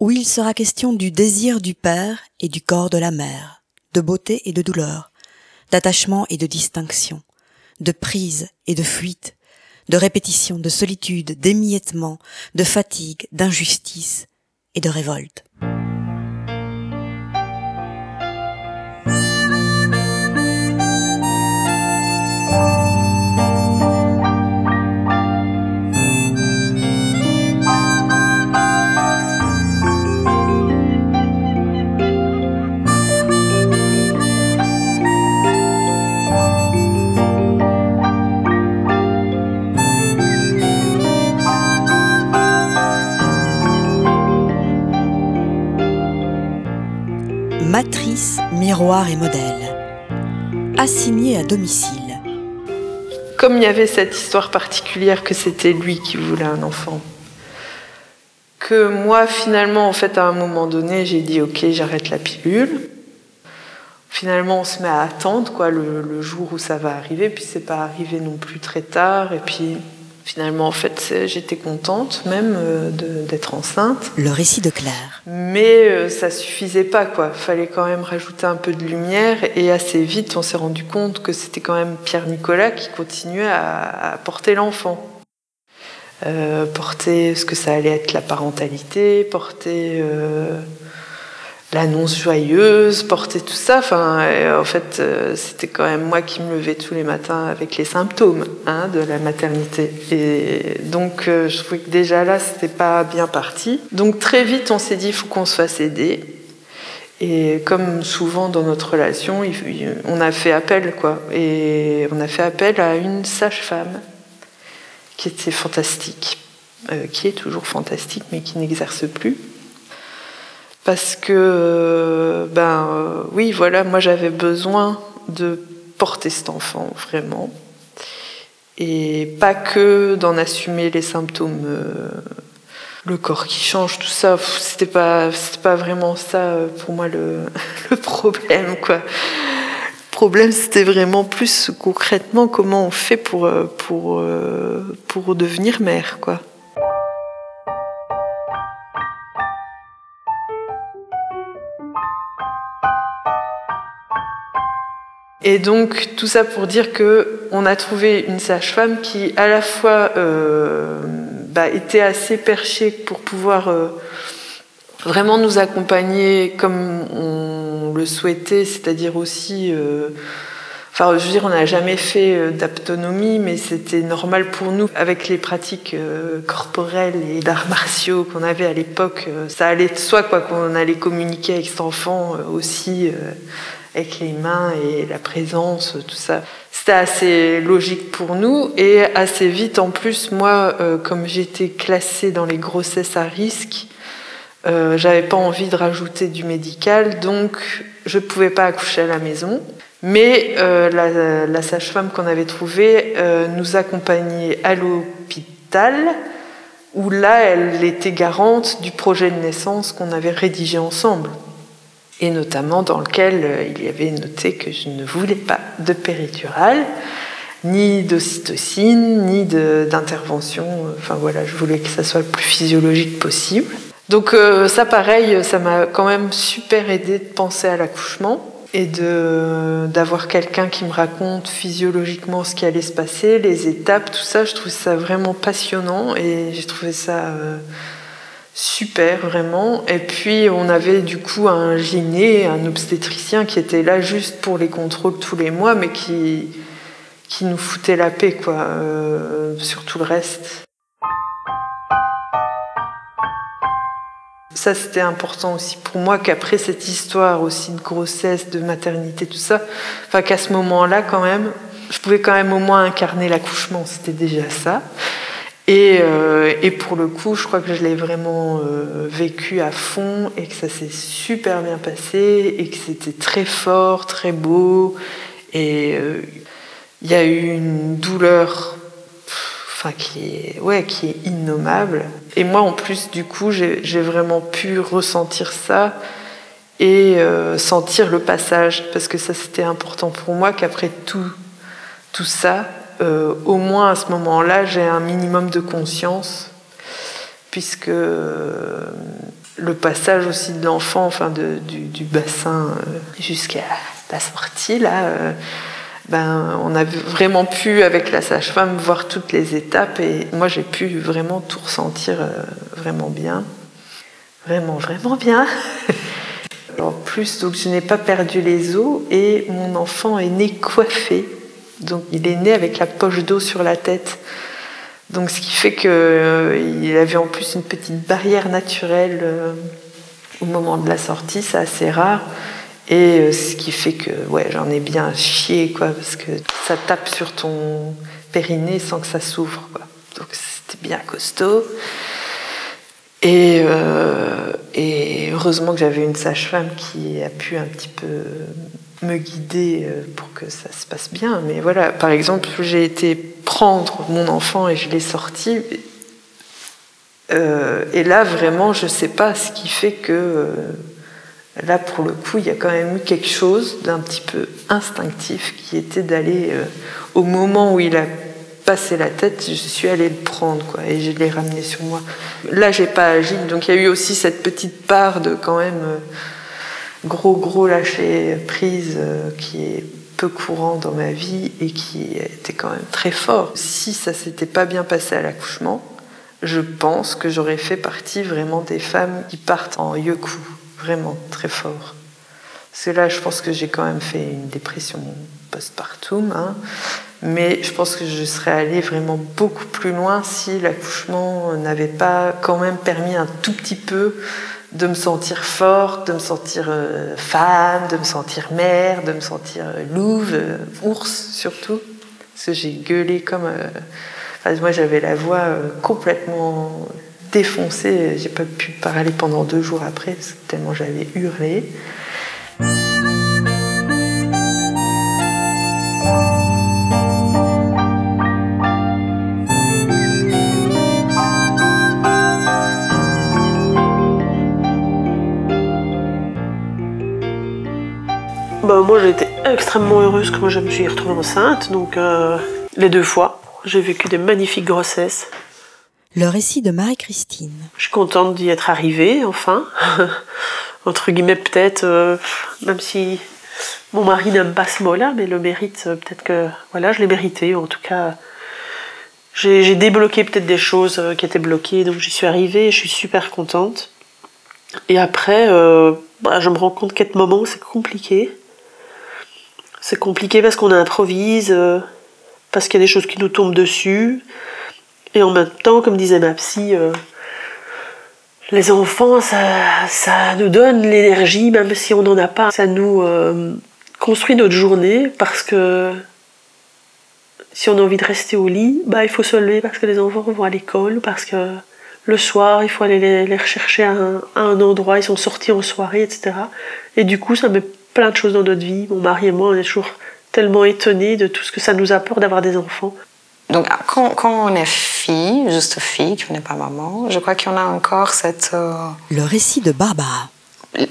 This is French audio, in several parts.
où il sera question du désir du père et du corps de la mère, de beauté et de douleur, d'attachement et de distinction, de prise et de fuite, de répétition, de solitude, d'émiettement, de fatigue, d'injustice et de révolte. Miroir et modèle. Assigné à domicile. Comme il y avait cette histoire particulière que c'était lui qui voulait un enfant, que moi finalement en fait à un moment donné j'ai dit ok j'arrête la pilule. Finalement on se met à attendre quoi le, jour où ça va arriver puis c'est pas arrivé non plus très tard et puis Finalement, en fait, j'étais contente même euh, d'être enceinte. Le récit de Claire. Mais euh, ça suffisait pas, quoi. Fallait quand même rajouter un peu de lumière. Et assez vite, on s'est rendu compte que c'était quand même Pierre Nicolas qui continuait à, porter l'enfant. Euh, porter ce que ça allait être la parentalité, porter l'annonce joyeuse, porter tout ça. Enfin, en fait, euh, c'était quand même moi qui me levais tous les matins avec les symptômes hein, de la maternité. Et donc, euh, je trouvais que déjà là, c'était pas bien parti. Donc, très vite, on s'est dit, il faut qu'on se fasse aider. Et comme souvent dans notre relation, on a fait appel, quoi. Et on a fait appel à une sage-femme qui était fantastique, euh, qui est toujours fantastique, mais qui n'exerce plus parce que, euh, ben euh, oui, voilà, moi j'avais besoin de porter cet enfant vraiment, et pas que d'en assumer les symptômes, euh, le corps qui change, tout ça, c'était pas, pas vraiment ça pour moi le, le problème, quoi. Le problème, c'était vraiment plus concrètement comment on fait pour, pour, pour devenir mère, quoi. Et donc tout ça pour dire que on a trouvé une sage-femme qui à la fois euh, bah, était assez perchée pour pouvoir euh, vraiment nous accompagner comme on le souhaitait, c'est-à-dire aussi euh, Enfin, je veux dire, on n'a jamais fait d'aptonomie, mais c'était normal pour nous. Avec les pratiques corporelles et d'arts martiaux qu'on avait à l'époque, ça allait de soi, quoi, qu'on allait communiquer avec cet enfant aussi avec les mains et la présence, tout ça. C'était assez logique pour nous et assez vite en plus, moi, euh, comme j'étais classée dans les grossesses à risque, euh, j'avais pas envie de rajouter du médical, donc je pouvais pas accoucher à la maison. Mais euh, la, sage-femme qu'on avait trouvée nous accompagnait à l'hôpital, où là, elle était garante du projet de naissance qu'on avait rédigé ensemble et notamment dans lequel euh, il y avait noté que je ne voulais pas de péridurale, ni d'ocytocine, ni d'intervention. Enfin voilà, je voulais que ça soit le plus physiologique possible. Donc euh, ça pareil, ça m'a quand même super aidé de penser à l'accouchement et d'avoir quelqu'un qui me raconte physiologiquement ce qui allait se passer, les étapes, tout ça. Je trouve ça vraiment passionnant et j'ai trouvé ça... Euh, super vraiment. Et puis on avait du coup un gyné, un obstétricien qui était là juste pour les contrôles tous les mois, mais qui, qui nous foutait la paix quoi, euh, sur tout le reste. Ça c'était important aussi pour moi qu'après cette histoire aussi de grossesse, de maternité, tout ça, enfin qu'à ce moment-là quand même, je pouvais quand même au moins incarner l'accouchement, c'était déjà ça. Et, euh, et, pour le coup, je crois que je l'ai vraiment euh, vécu à fond et que ça s'est super bien passé et que c'était très fort, très beau. Et euh, il y a eu une douleur enfin, qui, est, ouais, qui est innommable. Et moi, en plus, du coup, j'ai vraiment pu ressentir ça et sentir le passage parce que ça, c'était important pour moi qu'après tout, tout ça, euh, au moins à ce moment-là, j'ai un minimum de conscience, puisque euh, le passage aussi de l'enfant, enfin du, bassin jusqu'à la sortie, là, ben, on a vraiment pu, avec la sage-femme, voir toutes les étapes et moi j'ai pu vraiment tout ressentir vraiment bien. Vraiment, vraiment bien. En plus, donc je n'ai pas perdu les os et mon enfant est né coiffé. Donc il est né avec la poche d'eau sur la tête. Donc ce qui fait qu'il euh, avait en plus une petite barrière naturelle euh, au moment de la sortie, c'est assez rare. Et euh, ce qui fait que ouais, j'en ai bien chié, quoi, parce que ça tape sur ton périnée sans que ça s'ouvre. Donc c'était bien costaud. Et, et heureusement que j'avais une sage-femme qui a pu un petit peu me guider euh, pour que ça se passe bien. Mais voilà, par exemple, j'ai été prendre mon enfant et je l'ai sorti. Euh, et là, vraiment, je ne sais pas ce qui fait que euh, là, pour le coup, il y a quand même eu quelque chose d'un petit peu instinctif qui était d'aller au moment où il a passé la tête, je suis allée le prendre quoi, et je l'ai ramené sur moi. Là, j'ai pas agi, donc il y a eu aussi cette petite part de quand même gros gros lâcher prise euh, qui est peu courant dans ma vie et qui était quand même très fort. Si ça s'était pas bien passé à l'accouchement, je pense que j'aurais fait partie vraiment des femmes qui partent en yoku, vraiment très fort. Parce que là, je pense que j'ai quand même fait une dépression postpartum, hein, mais je pense que je serais allée vraiment beaucoup plus loin si l'accouchement n'avait pas quand même permis un tout petit peu de me sentir forte, de me sentir euh, femme, de me sentir mère, de me sentir euh, louve, euh, ours surtout. Parce que j'ai gueulé comme. moi j'avais la voix complètement défoncée, j'ai pas pu parler pendant deux jours après, tellement j'avais hurlé. Extrêmement heureuse quand je me suis retrouvée enceinte, donc euh, les deux fois. J'ai vécu des magnifiques grossesses. Le récit de Marie-Christine. Je suis contente d'y être arrivée, enfin. Entre guillemets, peut-être, euh, même si mon mari n'aime pas ce mot-là, mais le mérite, euh, peut-être que voilà, je l'ai mérité. En tout cas, j'ai débloqué peut-être des choses qui étaient bloquées, donc j'y suis arrivée et je suis super contente. Et après, bah, je me rends compte qu'à ce moment, c'est compliqué. C'est compliqué parce qu'on improvise, euh, parce qu'il y a des choses qui nous tombent dessus. Et en même temps, comme disait ma psy, euh, les enfants, ça, nous donne l'énergie, même si on n'en a pas. Ça nous euh, construit notre journée parce que si on a envie de rester au lit, bah, il faut se lever parce que les enfants vont à l'école, parce que le soir, il faut aller les, rechercher à un, endroit, ils sont sortis en soirée, etc. Et du coup, ça me plein de choses dans notre vie. Mon mari et moi, on est toujours tellement étonnés de tout ce que ça nous apporte d'avoir des enfants. Donc, quand, quand, on est fille, juste fille, qu'on n'est pas maman, je crois qu'on a encore cette. Euh, Le récit de Barbara.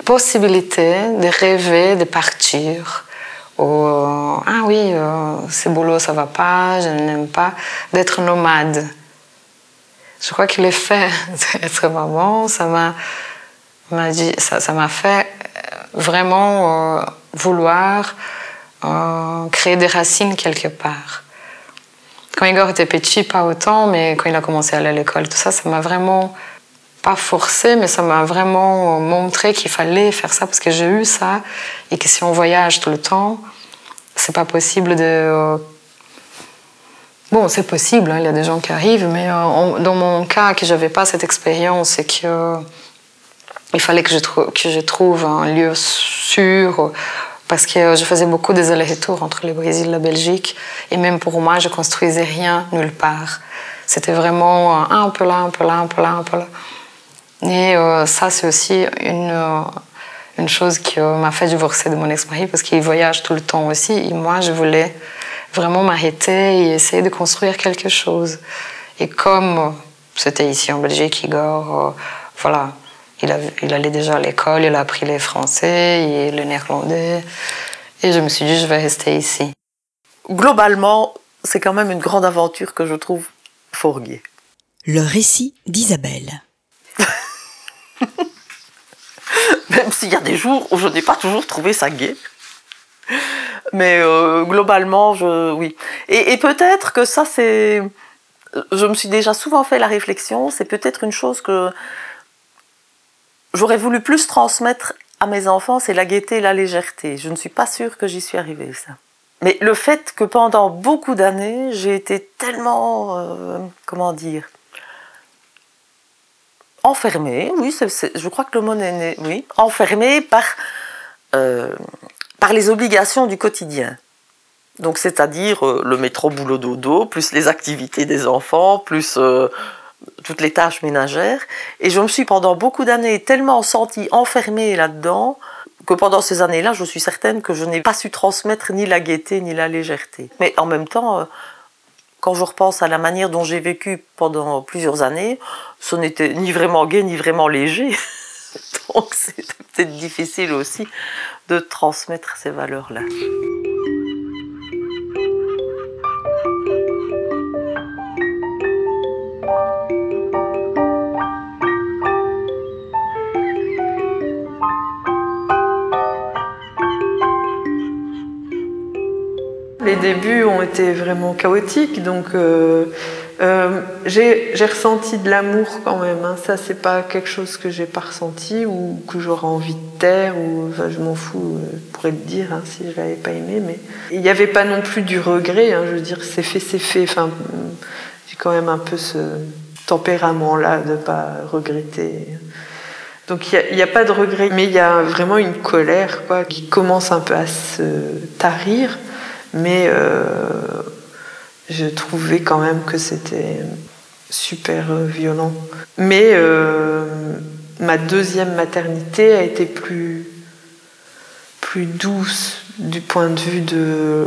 Possibilité de rêver, de partir. Ou, euh, ah oui, euh, ce boulot, ça va pas, je n'aime pas. D'être nomade. Je crois que l'effet d'être maman, ça m'a ça m'a fait vraiment euh, vouloir euh, créer des racines quelque part. Quand Igor était petit, pas autant, mais quand il a commencé à aller à l'école, tout ça, ça m'a vraiment pas forcé, mais ça m'a vraiment montré qu'il fallait faire ça parce que j'ai eu ça et que si on voyage tout le temps, c'est pas possible de. Euh, bon, c'est possible, hein, il y a des gens qui arrivent, mais dans mon cas, que j'avais pas cette expérience et que il fallait que je, trouve un lieu sûr parce que je faisais beaucoup des allers-retours entre le Brésil et la Belgique. Et même pour moi, je construisais rien nulle part. C'était vraiment un peu là, un peu là, un peu là, un peu là. Et euh, ça, c'est aussi une, euh, une chose qui euh, m'a fait divorcer de mon ex-mari parce qu'il voyage tout le temps aussi. Et moi, je voulais vraiment m'arrêter et essayer de construire quelque chose. Et comme c'était ici en Belgique, Igor, voilà, il, allait déjà à l'école, il a appris le français et le néerlandais. Et je me suis dit, je vais rester ici. Globalement, c'est quand même une grande aventure que je trouve fourguée. Le récit d'Isabelle. Même s'il y a des jours où je n'ai pas toujours trouvé ça gai. Mais euh, globalement, je, oui. Et, et peut-être que ça, c'est. Je me suis déjà souvent fait la réflexion, c'est peut-être une chose que j'aurais voulu plus transmettre à mes enfants, c'est la gaieté et la légèreté. Je ne suis pas sûre que j'y suis arrivée, ça. Mais le fait que pendant beaucoup d'années, j'ai été tellement, euh, comment dire, enfermée, oui, je crois que le mot est né, oui, enfermée par, euh, par les obligations du quotidien. Donc, c'est-à-dire euh, le métro boulot dodo, plus les activités des enfants, plus toutes les tâches ménagères. Et je me suis pendant beaucoup d'années tellement sentie enfermée là-dedans que pendant ces années-là, je suis certaine que je n'ai pas su transmettre ni la gaieté ni la légèreté. Mais en même temps, euh, quand je repense à la manière dont j'ai vécu pendant plusieurs années, ce n'était ni vraiment gai ni vraiment léger. Donc c'était peut-être difficile aussi de transmettre ces valeurs-là. Les débuts ont été vraiment chaotiques, donc euh, euh, j'ai ressenti de l'amour quand même. hein. Ça, c'est pas quelque chose que j'ai pas ressenti ou que j'aurais envie de taire ou je m'en fous, euh, je pourrais le dire hein, si je l'avais pas aimé. Mais il n'y avait pas non plus du regret. hein. je veux dire, c'est fait, c'est fait. Enfin, j'ai quand même un peu ce tempérament-là de pas regretter. Donc il n'y a, a pas de regret, mais il y a vraiment une colère quoi, qui commence un peu à se tarir. Mais euh, je trouvais quand même que c'était super euh, violent. Mais euh, ma deuxième maternité a été plus, plus douce du point de vue de,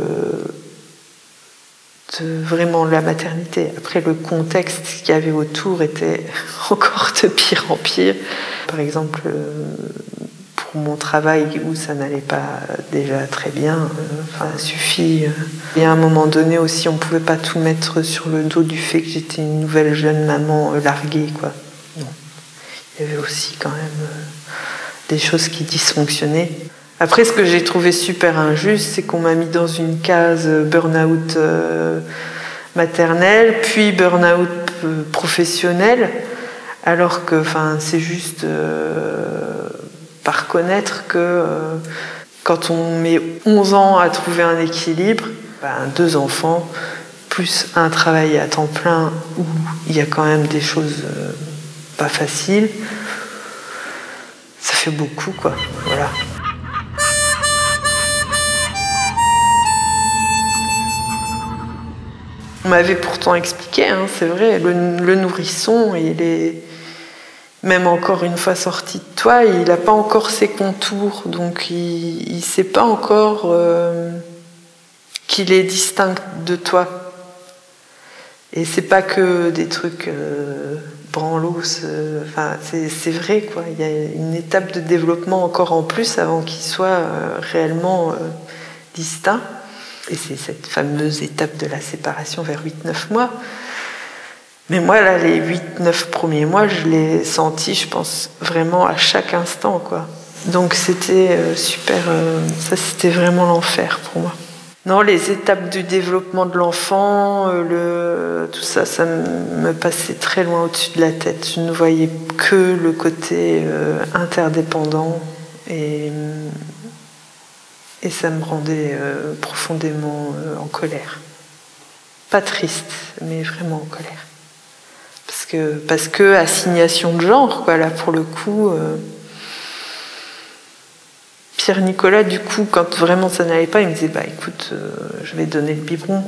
vraiment la maternité. Après, le contexte qu'il y avait autour était encore de pire en pire. Par exemple, mon travail où ça n'allait pas déjà très bien, euh, enfin, suffit. euh. Et à un moment donné aussi, on pouvait pas tout mettre sur le dos du fait que j'étais une nouvelle jeune maman euh, larguée, quoi. Non. Il y avait aussi quand même des choses qui dysfonctionnaient. Après, ce que j'ai trouvé super injuste, c'est qu'on m'a mis dans une case burn-out euh, maternel, puis burn-out professionnel, alors que enfin, c'est juste par connaître que euh, quand on met 11 ans à trouver un équilibre, ben, deux enfants, plus un travail à temps plein où il y a quand même des choses euh, pas faciles, ça fait beaucoup, quoi. Voilà. On m'avait pourtant expliqué, hein, c'est vrai, le, le nourrisson, il est même encore une fois sorti de toi, il n'a pas encore ses contours, donc il ne sait pas encore euh, qu'il est distinct de toi. Et c'est pas que des trucs euh, branlos, euh, enfin, c'est vrai, quoi. Il y a une étape de développement encore en plus avant qu'il soit euh, réellement distinct. Et c'est cette fameuse étape de la séparation vers 8-9 mois. Mais moi, là, les 8-9 premiers mois, je l'ai senti, je pense, vraiment à chaque instant, quoi. Donc c'était euh, super, euh, ça c'était vraiment l'enfer pour moi. Non, les étapes du développement de l'enfant, euh, le, tout ça, ça me passait très loin au-dessus de la tête. Je ne voyais que le côté interdépendant et, et ça me rendait profondément en colère. Pas triste, mais vraiment en colère. Parce que, assignation de genre, quoi, là pour le coup. euh, Pierre Nicolas, du coup, quand vraiment ça n'allait pas, il me disait Bah écoute, euh, je vais donner le biberon.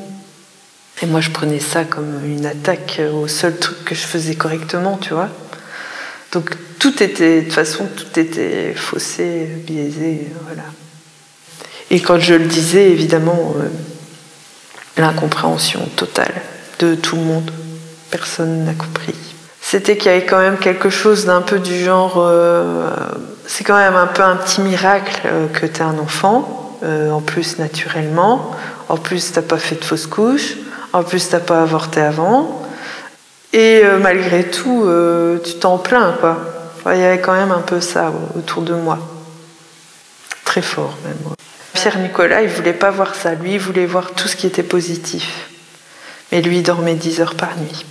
Et moi, je prenais ça comme une attaque au seul truc que je faisais correctement, tu vois. Donc tout était, de toute façon, tout était faussé, biaisé, voilà. Et quand je le disais, évidemment, euh, l'incompréhension totale de tout le monde. Personne n'a compris. C'était qu'il y avait quand même quelque chose d'un peu du genre. euh, c'est quand même un peu un petit miracle euh, que tu un enfant, euh, en plus naturellement. En plus, t'as pas fait de fausse couche. En plus, t'as pas avorté avant. Et malgré tout, tu t'en plains, quoi. il y avait quand même un peu ça autour de moi. Très fort même. Pierre Nicolas, il voulait pas voir ça. Lui, il voulait voir tout ce qui était positif. Mais lui, il dormait 10 heures par nuit.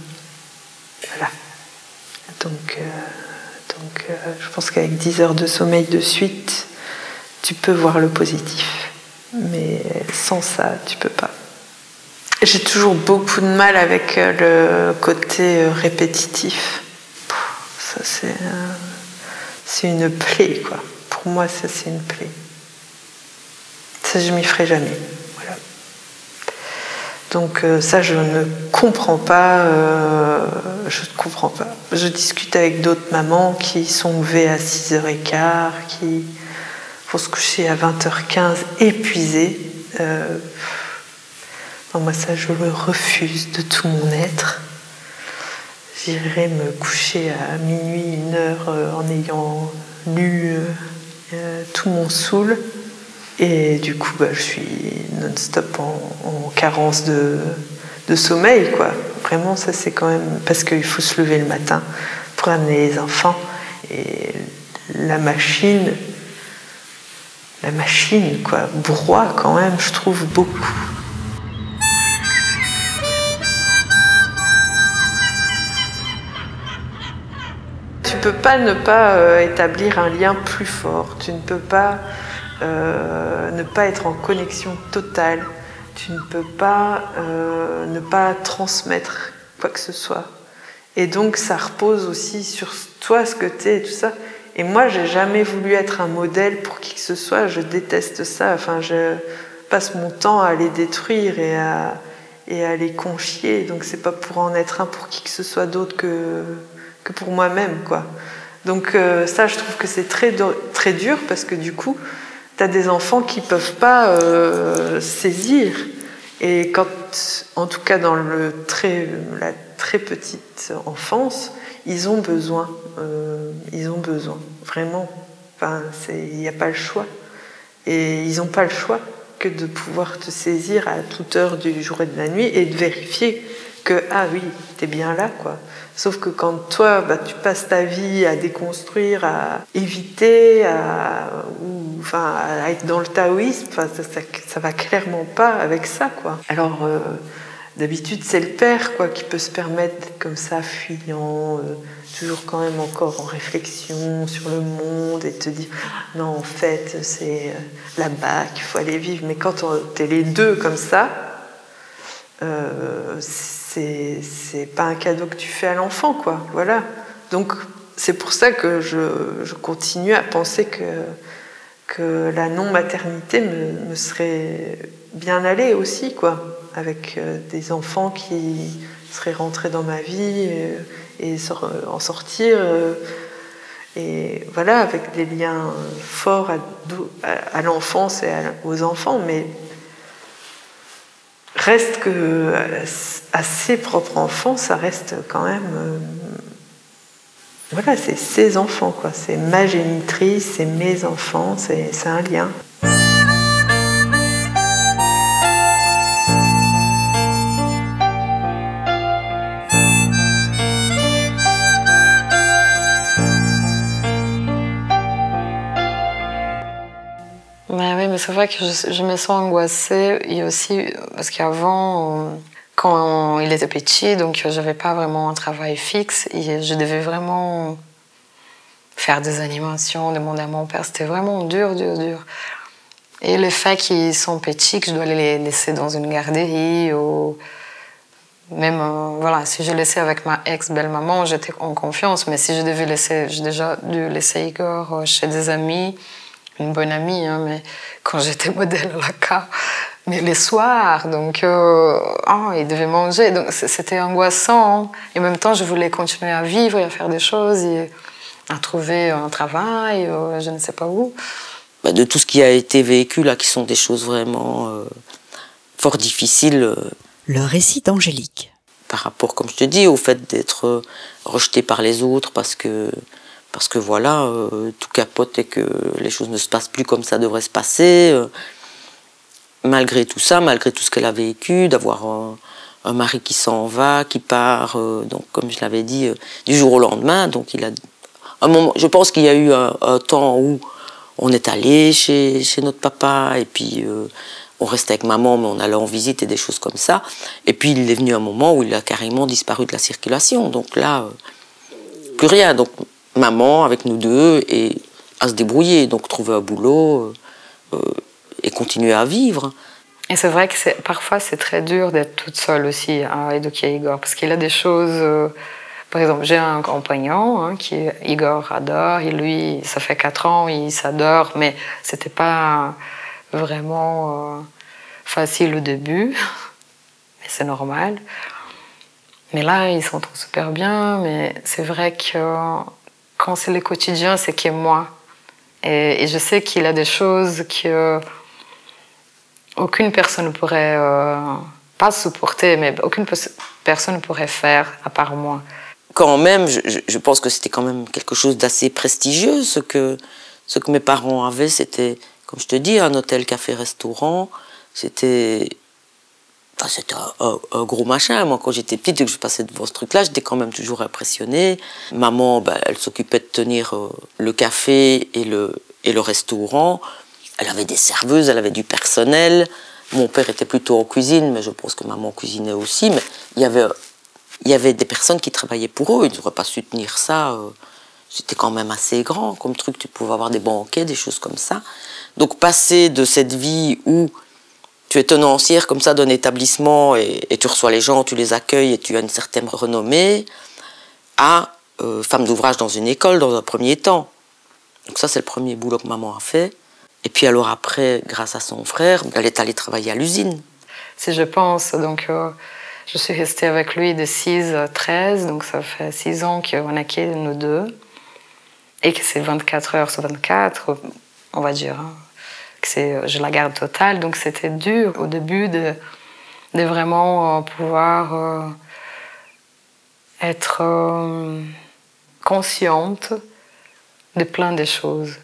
Donc, euh, donc euh, je pense qu'avec 10 heures de sommeil de suite, tu peux voir le positif. Mais sans ça, tu peux pas. J'ai toujours beaucoup de mal avec euh, le côté répétitif. Ça, c'est, c'est une plaie, quoi. Pour moi, ça, c'est une plaie. Ça, je m'y ferai jamais. Donc, ça, je ne comprends pas. je ne comprends pas. Je discute avec d'autres mamans qui sont levées à 6h15, qui vont se coucher à 20h15 épuisées. Euh, moi, ça, je le refuse de tout mon être. J'irai me coucher à minuit, une heure, euh, en ayant lu euh, tout mon saoul. Et du coup, bah, je suis non-stop en, carence de, sommeil, quoi. Vraiment, ça c'est quand même parce qu'il faut se lever le matin pour amener les enfants. Et la machine, la machine, quoi, broie quand même, je trouve beaucoup. Tu peux pas ne pas euh, établir un lien plus fort. Tu ne peux pas euh, ne pas être en connexion totale tu ne peux pas euh, ne pas transmettre quoi que ce soit. Et donc ça repose aussi sur toi, ce que tu es et tout ça. Et moi, j'ai jamais voulu être un modèle pour qui que ce soit. Je déteste ça. Enfin, je passe mon temps à les détruire et à, et à les confier. Donc c'est pas pour en être un pour qui que ce soit d'autre que, que pour moi-même, quoi. Donc euh, ça, je trouve que c'est très, très dur parce que du coup, tu des enfants qui ne peuvent pas euh, saisir. Et quand, en tout cas dans le très, la très petite enfance, ils ont besoin. Euh, ils ont besoin, vraiment. Enfin, il n'y a pas le choix. Et ils n'ont pas le choix que de pouvoir te saisir à toute heure du jour et de la nuit et de vérifier que, ah oui, tu es bien là, quoi. Sauf que quand toi, bah, tu passes ta vie à déconstruire, à éviter, à, ou, enfin, à être dans le taoïsme, ça, ça, va clairement pas avec ça, quoi. Alors, euh, d'habitude, c'est le père, quoi, qui peut se permettre d'être comme ça, fuyant, euh, toujours quand même encore en réflexion sur le monde et te dire, non, en fait, c'est euh, là-bas qu'il faut aller vivre. Mais quand tu es les deux comme ça, pas un cadeau que tu fais à l'enfant, quoi. Voilà. Donc, c'est pour ça que je, continue à penser que, que la non-maternité me, serait bien allée aussi, quoi. Avec euh, des enfants qui seraient rentrés dans ma vie et, en sortir. Euh, et voilà, avec des liens forts à, l'enfance et aux enfants, mais reste que à ses propres enfants, ça reste quand même. Euh, voilà, c'est ses enfants, quoi. C'est ma génitrice, c'est mes enfants, c'est un lien. C'est vrai que je, me sens angoissée et aussi parce qu'avant, quand il était petit, donc j'avais pas vraiment un travail fixe je devais vraiment faire des animations, demander à mon père. C'était vraiment dur, dur, dur. Et le fait qu'ils sont petits, que je dois les laisser dans une garderie ou même, euh, voilà, si je laissais avec ma ex-belle-maman, j'étais en confiance. Mais si je devais laisser, j'ai déjà dû laisser Igor euh, chez des amis une bonne amie, hein, mais quand j'étais modèle à la K, mais les soirs, donc euh, oh, il devait manger, donc c'était angoissant. Hein. Et en même temps, je voulais continuer à vivre et à faire des choses et à trouver un travail, euh, je ne sais pas où. Bah, de tout ce qui a été vécu là, qui sont des choses vraiment euh, fort difficiles. Le récit d'Angélique. Par rapport, comme je te dis, au fait d'être rejeté par les autres parce que parce que voilà, euh, tout capote et que les choses ne se passent plus comme ça devrait se passer. Euh, malgré tout ça, malgré tout ce qu'elle a vécu, d'avoir un, mari qui s'en va, qui part, euh, donc comme je l'avais dit, du jour au lendemain, donc il a un moment, je pense qu'il y a eu un, temps où on est allé chez, chez notre papa et puis on restait avec maman, mais on allait en visite et des choses comme ça. Et puis il est venu un moment où il a carrément disparu de la circulation. Donc là, plus rien. Donc maman avec nous deux et à se débrouiller, donc trouver un boulot euh, et continuer à vivre. Et c'est vrai que parfois c'est très dur d'être toute seule aussi à éduquer Igor, parce qu'il a des choses. Par exemple, j'ai un compagnon hein, qui Igor adore, et lui, ça fait quatre ans, il s'adore, mais c'était pas vraiment euh, facile au début, mais c'est normal. Mais là, ils s'entendent super bien, mais c'est vrai que quand c'est le quotidien, c'est qui moi. Et, je sais qu'il a des choses que aucune personne ne pourrait euh, pas supporter, mais aucune personne ne pourrait faire à part moi quand même, je, pense que c'était quand même quelque chose d'assez prestigieux. Ce que, ce que mes parents avaient, c'était, comme je te dis, un hôtel, café, restaurant. C'était. Enfin, c'était un, gros machin. Moi, quand j'étais petite et que je passais devant ce truc-là, j'étais quand même toujours impressionnée. Maman, ben, elle s'occupait de tenir euh, le café et le, et le restaurant. Elle avait des serveuses, elle avait du personnel. Mon père était plutôt en cuisine, mais je pense que maman cuisinait aussi. Mais il y avait il y avait des personnes qui travaillaient pour eux, ils n'auraient pas su tenir ça. Euh, c'était quand même assez grand comme truc, tu pouvais avoir des banquets, des choses comme ça. Donc passer de cette vie où tu es tenancière comme ça d'un établissement et, tu reçois les gens, tu les accueilles et tu as une certaine renommée, à euh, femme d'ouvrage dans une école dans un premier temps. Donc ça c'est le premier boulot que maman a fait. Et puis alors après, grâce à son frère, elle est allée travailler à l'usine. Si je pense, donc... Euh, je suis restée avec lui de 6 à 13, donc ça fait 6 ans qu'on a quitté nous deux. Et que c'est 24 heures sur 24, on va dire. Hein, que c'est, je la garde totale. Donc c'était dur au début de, vraiment euh, pouvoir euh, être euh, consciente de plein de choses.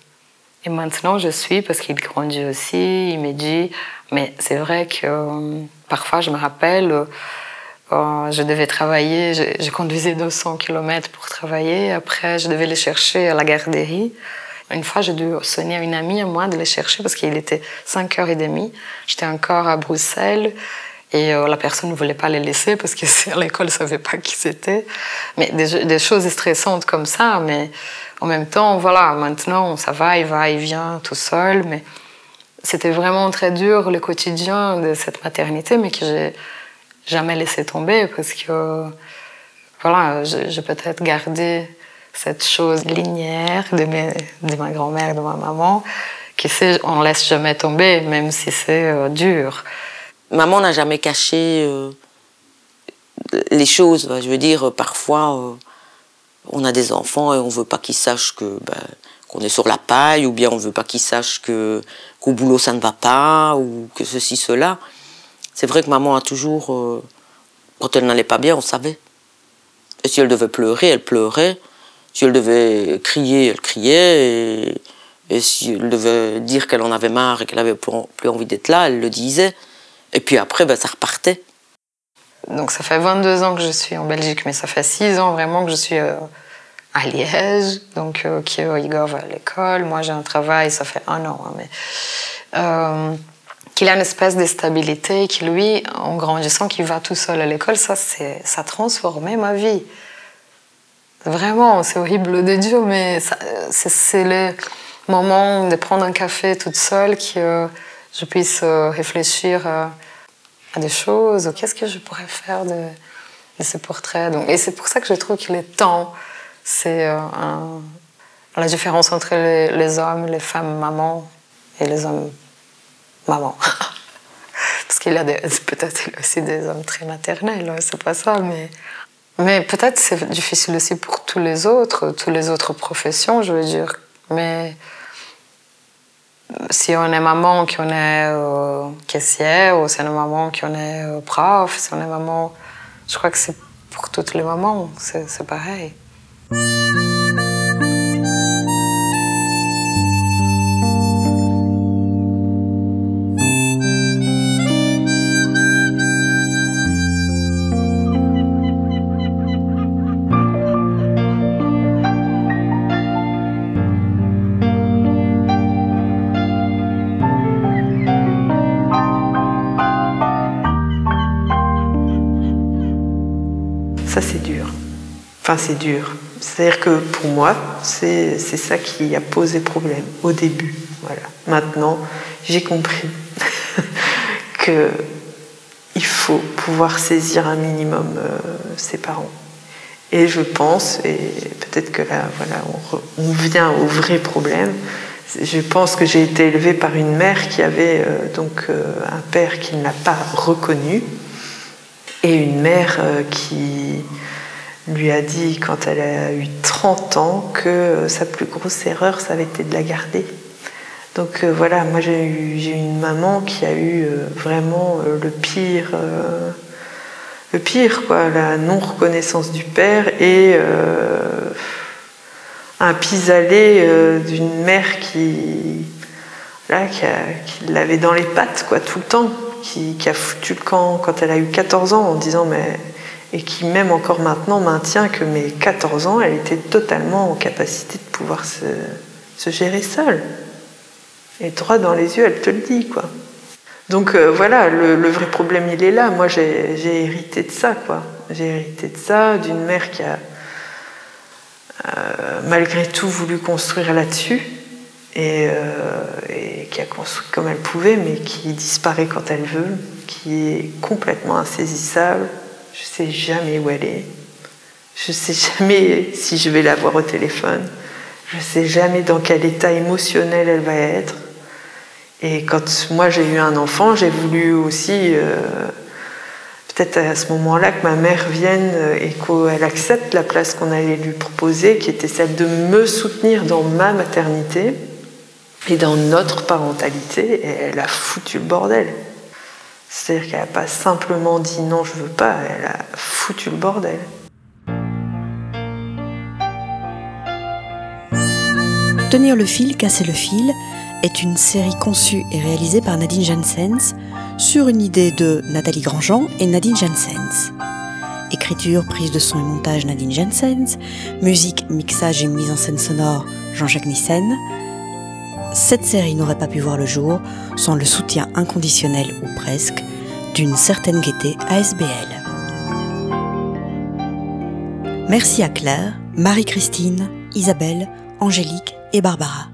Et maintenant, je suis, parce qu'il grandit aussi, il me dit, mais c'est vrai que parfois, je me rappelle, euh, je devais travailler, je, conduisais 200 km pour travailler. Après, je devais les chercher à la garderie. Une fois, j'ai dû sonner à une amie à moi de les chercher parce qu'il était 5h30. J'étais encore à Bruxelles et euh, la personne ne voulait pas les laisser parce que l'école ne savait pas qui c'était. Mais des, choses stressantes comme ça. Mais en même temps, voilà, maintenant, ça va, il va, il vient tout seul. Mais c'était vraiment très dur le quotidien de cette maternité, mais que j'ai jamais laissé tomber parce que voilà, j'ai peut-être gardé cette chose linéaire de, ma grand-mère, de ma maman, qui sait, on laisse jamais tomber, même si c'est euh, dur. Maman n'a jamais caché euh, les choses. Je veux dire, parfois, euh, on a des enfants et on veut pas qu'ils sachent que ben, qu'on est sur la paille, ou bien on veut pas qu'ils sachent que qu'au boulot ça ne va pas, ou que ceci, cela. C'est vrai que maman a toujours, quand elle n'allait pas bien, on savait. Et si elle devait pleurer, elle pleurait. Si elle devait crier, elle criait. Et, si elle devait dire qu'elle en avait marre et qu'elle avait plus envie d'être là, elle le disait. Et puis après, ben, ça repartait. Donc ça fait 22 ans que je suis en Belgique, mais ça fait 6 ans vraiment que je suis euh, à Liège. Donc euh, Igor va à l'école, moi j'ai un travail, ça fait un an. Hein, mais, euh, qu'il a une espèce de stabilité, qui lui, en grandissant, qui va tout seul à l'école, ça, ça a transformé ma vie. Vraiment, c'est horrible de dire, mais c'est, le moment de prendre un café toute seule que je puisse euh, réfléchir à, des choses. Qu'est-ce que je pourrais faire de, de ces portraits Donc, Et c'est pour ça que je trouve que les temps, c'est euh, la différence entre les, les hommes, les femmes mamans et les hommes maman. Parce qu'il y a peut-être aussi des hommes très maternels, hein, c'est pas ça, mais, mais peut-être c'est difficile aussi pour tous les autres, toutes les autres professions, je veux dire. Mais si on est maman, qu'on est euh, caissière, ou si on est maman, qu'on est prof, si on est maman, je crois que c'est pour toutes les mamans, c'est pareil. C'est dur. C'est-à-dire que pour moi, c'est ça qui a posé problème au début. Voilà. Maintenant, j'ai compris que il faut pouvoir saisir un minimum euh, ses parents. Et je pense, et peut-être que là, voilà, on, vient au vrai problème. Je pense que j'ai été élevée par une mère qui avait euh, donc euh, un père qui ne l'a pas reconnu et une mère qui lui a dit quand elle a eu 30 ans que sa plus grosse erreur, ça avait été de la garder. Donc euh, voilà, moi j'ai eu, une maman qui a eu euh, vraiment euh, le pire, le pire quoi, la non reconnaissance du père et un pis-aller d'une mère qui, qui, l'avait dans les pattes quoi tout le temps, qui, qui, a foutu le camp quand elle a eu 14 ans en disant mais et qui même encore maintenant maintient que mes 14 ans, elle était totalement en capacité de pouvoir se, gérer seule. Et droit dans les yeux, elle te le dit, quoi. Donc euh, voilà, le, vrai problème, il est là. Moi, j'ai hérité de ça, quoi. J'ai hérité de ça, d'une mère qui a euh, malgré tout voulu construire là-dessus euh, et, qui a construit comme elle pouvait, mais qui disparaît quand elle veut, qui est complètement insaisissable. Je sais jamais où elle est. Je sais jamais si je vais la voir au téléphone. Je sais jamais dans quel état émotionnel elle va être. Et quand moi j'ai eu un enfant, j'ai voulu aussi, euh, peut-être à ce moment-là, que ma mère vienne et qu'elle accepte la place qu'on allait lui proposer, qui était celle de me soutenir dans ma maternité et dans notre parentalité. Et elle a foutu le bordel. C'est-à-dire qu'elle n'a pas simplement dit non, je veux pas, elle a foutu le bordel. Tenir le fil, casser le fil, est une série conçue et réalisée par Nadine Janssens sur une idée de Nathalie Grandjean et Nadine Janssens. Écriture, prise de son et montage Nadine Janssens, musique, mixage et mise en scène sonore Jean-Jacques Nissen. Cette série n'aurait pas pu voir le jour sans le soutien inconditionnel ou presque d'une certaine gaieté ASBL. Merci à Claire, Marie-Christine, Isabelle, Angélique et Barbara.